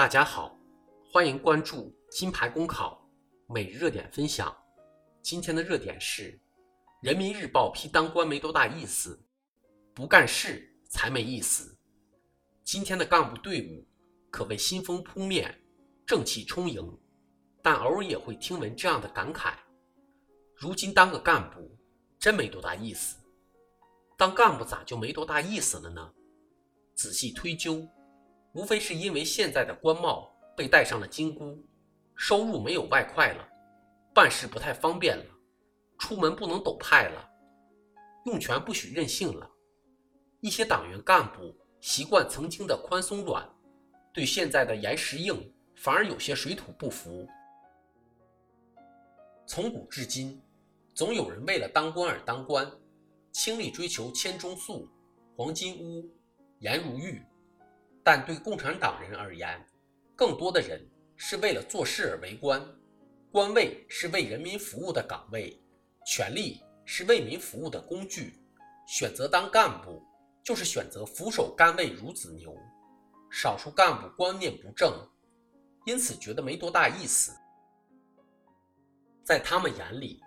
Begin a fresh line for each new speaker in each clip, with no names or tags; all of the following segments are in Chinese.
大家好，欢迎关注金牌公考每日热点分享。今天的热点是：人民日报批当官没多大意思，不干事才没意思。今天的干部队伍可谓新风扑面，正气充盈，但偶尔也会听闻这样的感慨：如今当个干部真没多大意思。当干部咋就没多大意思了呢？仔细推究。无非是因为现在的官帽被戴上了金箍，收入没有外快了，办事不太方便了，出门不能抖派了，用权不许任性了。一些党员干部习惯曾经的宽松软，对现在的严实硬反而有些水土不服。从古至今，总有人为了当官而当官，倾力追求千钟粟、黄金屋、颜如玉。但对共产党人而言，更多的人是为了做事而为官，官位是为人民服务的岗位，权力是为民服务的工具。选择当干部，就是选择俯首甘为孺子牛。少数干部观念不正，因此觉得没多大意思。在他们眼里，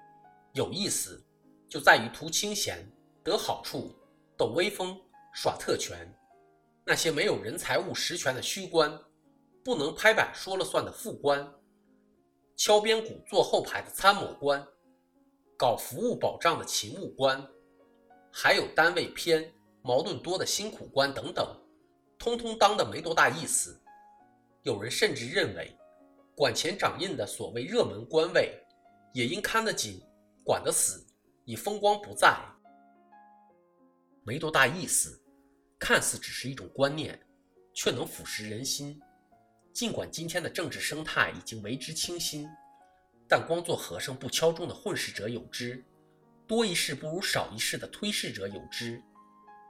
有意思就在于图清闲、得好处、抖威风、耍特权。那些没有人财物实权的虚官，不能拍板说了算的副官，敲边鼓坐后排的参谋官，搞服务保障的勤务官，还有单位偏、矛盾多的辛苦官等等，通通当的没多大意思。有人甚至认为，管钱掌印的所谓热门官位，也应看得紧、管得死，以风光不再。没多大意思。看似只是一种观念，却能腐蚀人心。尽管今天的政治生态已经为之清新，但光做和尚不敲钟的混世者有之，多一事不如少一事的推事者有之，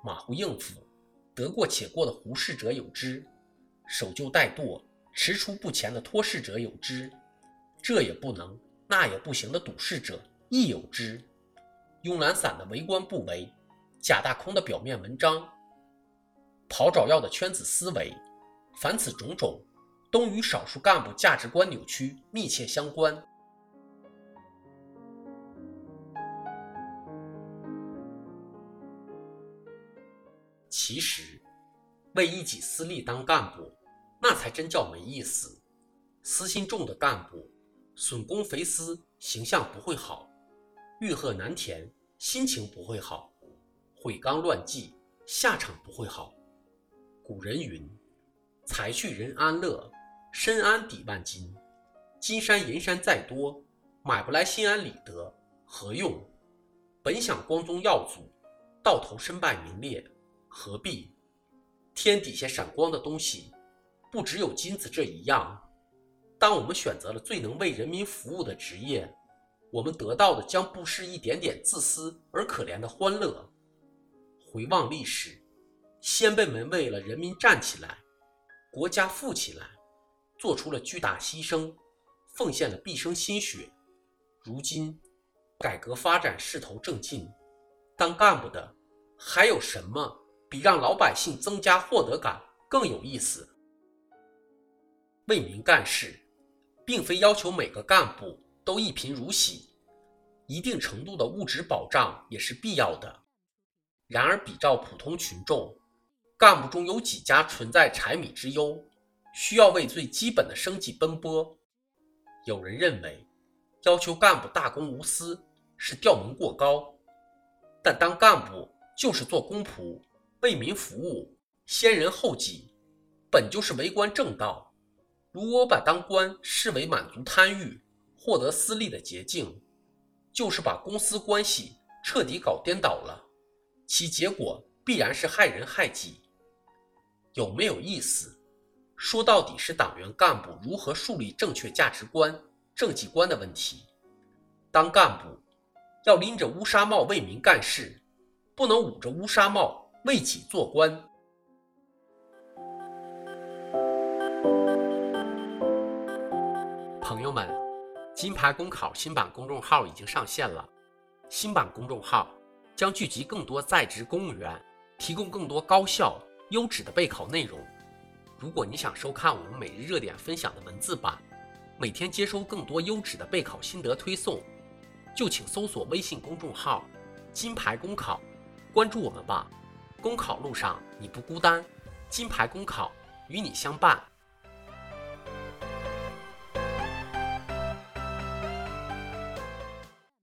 马虎应付、得过且过的胡事者有之，守旧怠惰、踟蹰不前的拖事者有之，这也不能那也不行的赌事者亦有之，慵懒散的为官不为，假大空的表面文章。跑找药的圈子思维，凡此种种，都与少数干部价值观扭曲密切相关。其实，为一己私利当干部，那才真叫没意思。私心重的干部，损公肥私，形象不会好；欲壑难填，心情不会好；毁纲乱纪，下场不会好。古人云：“财去人安乐，身安抵万金。金山银山再多，买不来心安理得，何用？本想光宗耀祖，到头身败名裂，何必？天底下闪光的东西，不只有金子这一样。当我们选择了最能为人民服务的职业，我们得到的将不是一点点自私而可怜的欢乐。回望历史。”先辈们为了人民站起来，国家富起来，做出了巨大牺牲，奉献了毕生心血。如今，改革发展势头正劲，当干部的还有什么比让老百姓增加获得感更有意思？为民干事，并非要求每个干部都一贫如洗，一定程度的物质保障也是必要的。然而，比照普通群众。干部中有几家存在柴米之忧，需要为最基本的生计奔波。有人认为，要求干部大公无私是调门过高，但当干部就是做公仆，为民服务，先人后己，本就是为官正道。如果把当官视为满足贪欲、获得私利的捷径，就是把公私关系彻底搞颠倒了，其结果必然是害人害己。有没有意思？说到底是党员干部如何树立正确价值观、政绩观的问题。当干部要拎着乌纱帽为民干事，不能捂着乌纱帽为己做官。朋友们，金牌公考新版公众号已经上线了。新版公众号将聚集更多在职公务员，提供更多高效。优质的备考内容。如果你想收看我们每日热点分享的文字版，每天接收更多优质的备考心得推送，就请搜索微信公众号“金牌公考”，关注我们吧。公考路上你不孤单，金牌公考与你相伴。